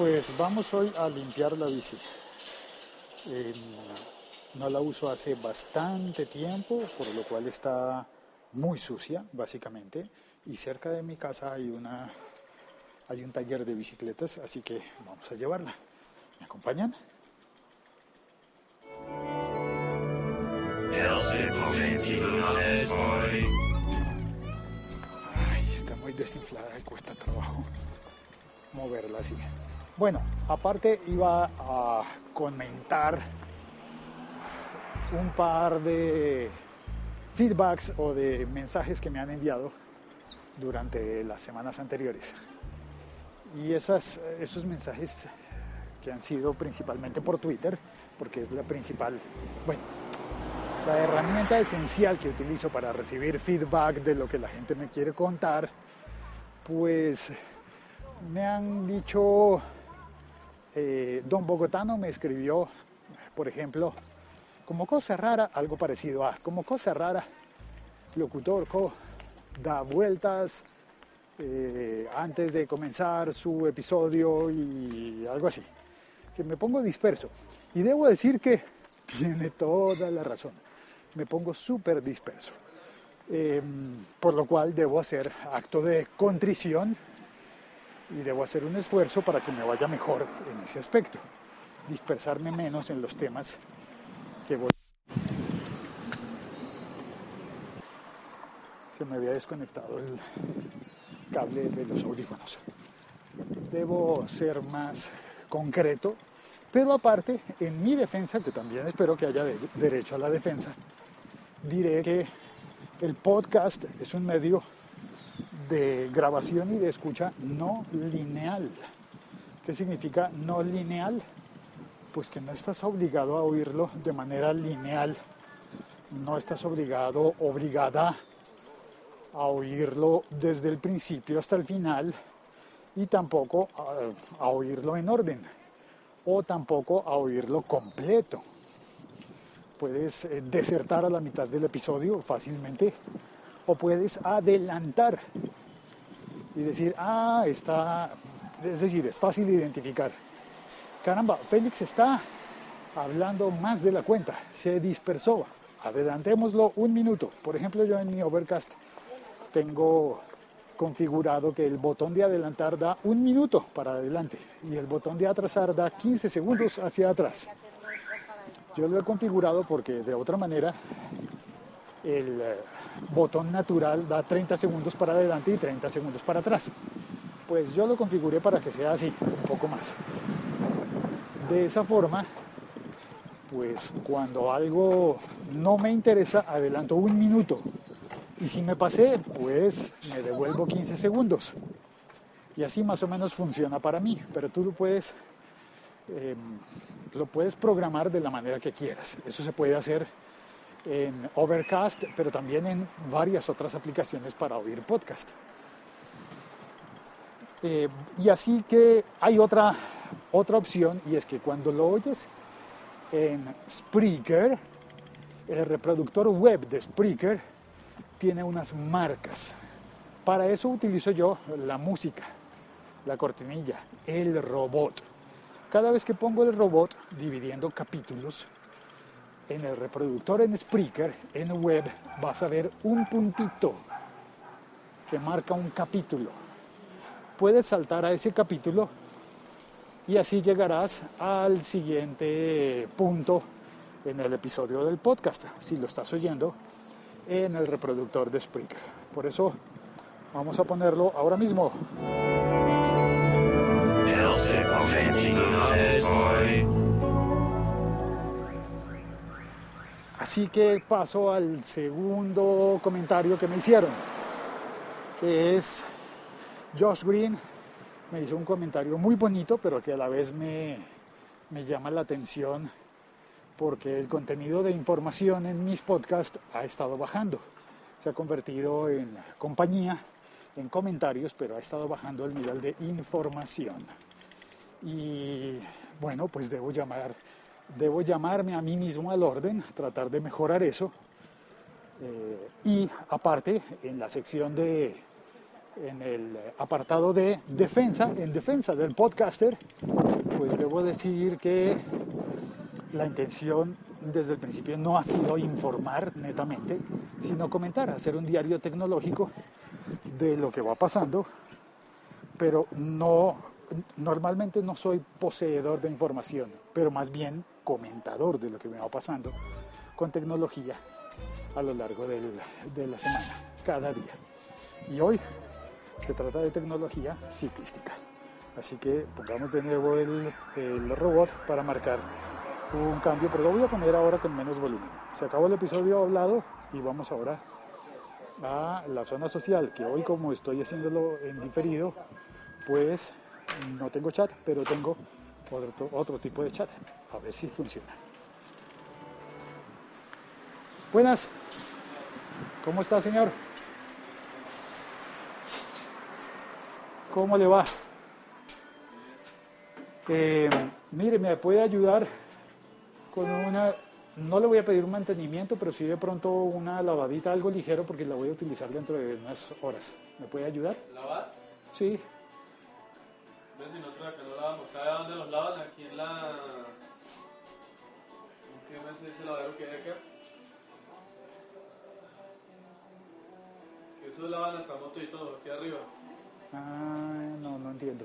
Pues vamos hoy a limpiar la bici. Eh, no la uso hace bastante tiempo, por lo cual está muy sucia, básicamente. Y cerca de mi casa hay, una, hay un taller de bicicletas, así que vamos a llevarla. ¿Me acompañan? Está muy desinflada y cuesta trabajo moverla así. Bueno, aparte iba a comentar un par de feedbacks o de mensajes que me han enviado durante las semanas anteriores. Y esas, esos mensajes que han sido principalmente por Twitter, porque es la principal, bueno, la herramienta esencial que utilizo para recibir feedback de lo que la gente me quiere contar, pues me han dicho, eh, Don Bogotano me escribió, por ejemplo, como cosa rara, algo parecido a, como cosa rara, locutor co da vueltas eh, antes de comenzar su episodio y algo así, que me pongo disperso. Y debo decir que tiene toda la razón me pongo súper disperso. Em, por lo cual debo hacer acto de contrición y debo hacer un esfuerzo para que me vaya mejor en ese aspecto, dispersarme menos en los temas que voy. Se me había desconectado el cable de los audífonos. Debo ser más concreto, pero aparte, en mi defensa, que también espero que haya derecho a la defensa, diré que el podcast es un medio de grabación y de escucha no lineal. ¿Qué significa no lineal? Pues que no estás obligado a oírlo de manera lineal, no estás obligado, obligada a oírlo desde el principio hasta el final y tampoco a, oírlo en orden o tampoco a oírlo completo puedes eh, desertar a la mitad del episodio fácilmente o puedes adelantar y decir, ah, está, es decir, es fácil identificar. Caramba, Félix está hablando más de la cuenta, se dispersó. Adelantémoslo un minuto. Por ejemplo, yo en mi Overcast tengo configurado que el botón de adelantar da un minuto para adelante y el botón de atrasar da 15 segundos hacia atrás. Yo lo he configurado porque de otra manera el eh, botón natural da 30 segundos para adelante y 30 segundos para atrás. Pues yo lo configuré para que sea así, un poco más. De esa forma, pues cuando algo no me interesa, adelanto un minuto. Y si me pasé, pues me devuelvo 15 segundos. Y así más o menos funciona para mí, pero tú lo puedes em, lo puedes programar de la manera que quieras. Eso se puede hacer en Overcast, pero también en varias otras aplicaciones para oír podcast. Eh, y así que hay otra, otra opción y es que cuando lo oyes en Spreaker, el reproductor web de Spreaker tiene unas marcas. Para eso utilizo yo la música, la cortinilla, el robot. Cada vez que pongo el robot dividiendo capítulos, en el reproductor en Spreaker, en web, vas a ver un puntito que marca un capítulo. Puedes saltar a ese capítulo y así llegarás al siguiente punto en el episodio del podcast, si lo estás oyendo en el reproductor de Spreaker. Por eso vamos a ponerlo ahora mismo. Así que paso al segundo comentario que me hicieron, que es Josh Green. Me hizo un comentario muy bonito, pero que a la vez me, me llama la atención porque el contenido de información en mis podcasts ha estado bajando. Se ha convertido en compañía, en comentarios, pero ha estado bajando el nivel de información. Y bueno, pues debo llamar debo llamarme a mí mismo al orden, tratar de mejorar eso. Eh, y aparte, en la sección de en el apartado de defensa, en defensa del podcaster, pues debo decir que la intención desde el principio no ha sido informar netamente, sino comentar, hacer un diario tecnológico de lo que va pasando, pero no normalmente no soy poseedor de información, pero más bien comentador de lo que me va pasando con tecnología a lo largo del, de la semana, cada día. Y hoy se trata de tecnología ciclística. Así que pongamos de nuevo el, el robot para marcar un cambio, pero lo voy a poner ahora con menos volumen. Se acabó el episodio hablado y vamos ahora a la zona social, que hoy como estoy haciéndolo en diferido, pues no tengo chat, pero tengo otro, otro tipo de chat. A ver si funciona. Buenas. ¿Cómo está, señor? ¿Cómo le va? Eh, mire, me puede ayudar con una, no le voy a pedir un mantenimiento, pero sí de pronto una lavadita, algo ligero, porque la voy a utilizar dentro de unas horas. ¿Me puede ayudar? ¿Lavar? Sí. Si nosotros acá no lavamos. ¿Sabe dónde los lavan? Aquí en la... ¿Qué me ese lavadero que hay acá? Que eso lavan hasta moto y todo, aquí arriba. Ah, no, no entiendo.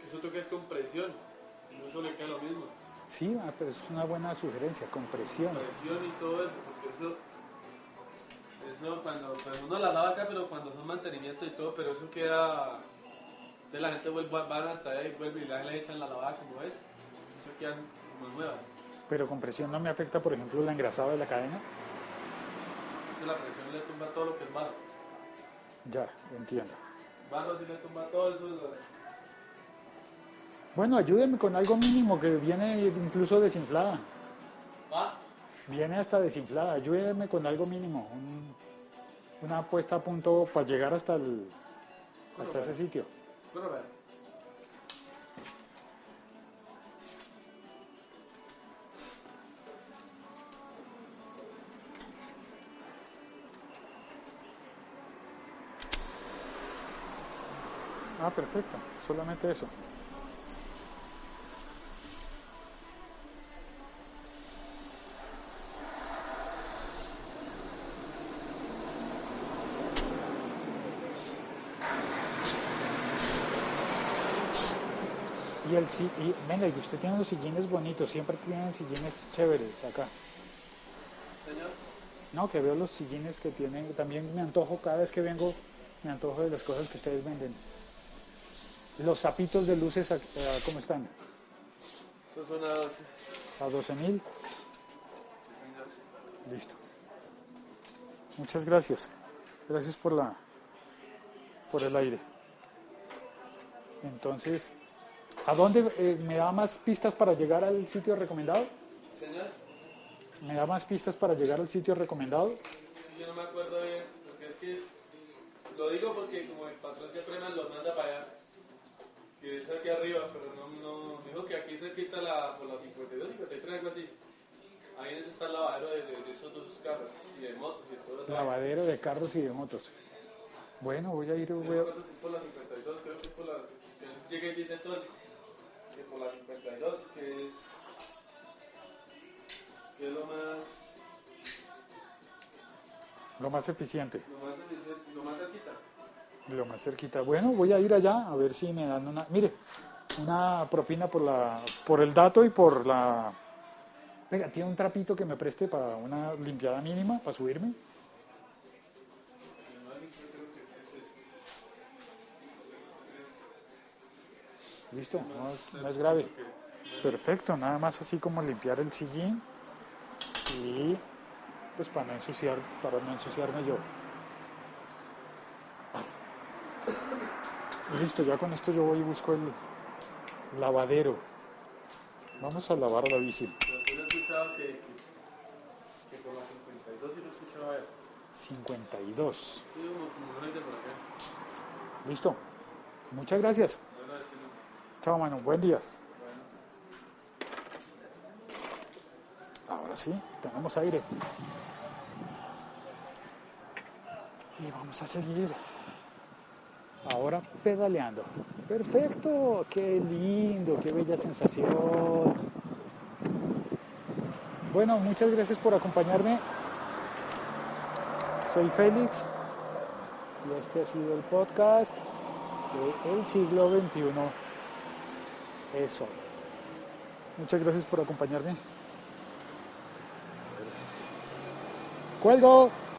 Que eso toca es compresión. No eso le queda lo mismo. Sí, ah, pero es una buena sugerencia, compresión. Compresión y todo eso, porque eso... Eso cuando pues uno la lava acá, pero cuando son mantenimiento y todo, pero eso queda... Entonces la gente vuelve, van hasta ahí, vuelve y la le echan la lavada como es. Eso queda como nueva. Pero compresión no me afecta, por ejemplo, el engrasado de la cadena. Entonces la presión le tumba todo lo que es barro. Ya, entiendo. Barro sí le tumba todo eso. Bueno, ayúdeme con algo mínimo que viene incluso desinflada. ¿Va? Viene hasta desinflada. Ayúdeme con algo mínimo. un- una puesta a punto para llegar hasta, el, hasta ese sitio. Ah, perfecto. Solamente eso. Si- y venga, y usted tiene los sillines bonitos, siempre tienen sillines chéveres acá. Señor. No, que veo los sillines que tienen, también me antojo cada vez que vengo, me antojo de las cosas que ustedes venden. Los zapitos de luces, ¿a- a ¿cómo están? Son a 12. A 12 mil. Sí. Listo. Muchas gracias. Gracias por la por el aire. Entonces, ¿a dónde eh, me da más pistas para llegar al sitio recomendado? Señor. ¿Me da más pistas para llegar al sitio recomendado? Yo no me acuerdo bien, porque es que lo digo porque como el patrón siempre me los manda para allá, que es aquí arriba, pero no, no, dijo que aquí cerquita la, por la 52, 53, algo así. Ahí es está el lavadero de, de- de esos dos carros y de motos y de todo eso. Lavadero de carros y de motos. Bueno, voy a ir, voy a- es por la 52, creo que es por la. Llega y dice todo, 52, que es. que es lo más. lo más eficiente. lo más, lo más cerquita. Lo más cerquita. Bueno, voy a ir allá a ver si me dan una. Mire, una propina por la, por el dato y por la. Venga, tiene un trapito que me preste para una limpiada mínima para subirme. Listo, no es, no es grave. Perfecto, nada más así como limpiar el sillín y pues para no ensuciar, para no ensuciarme yo. Listo, ya con esto yo voy y busco el lavadero. Vamos a lavar la bici. Yo he escuchado que, que, por la 52 sí lo he escuchado a él. 52. Sí, como, como gente por acá. Listo. Muchas gracias. Chao, mano. Buen día. Ahora sí, tenemos aire. Y vamos a seguir ahora pedaleando. Perfecto, qué lindo, qué bella sensación. Bueno, muchas gracias por acompañarme. Soy Félix y este ha sido el podcast de El siglo XXI es hoy. Muchas gracias por acompañarme. Cuelgo.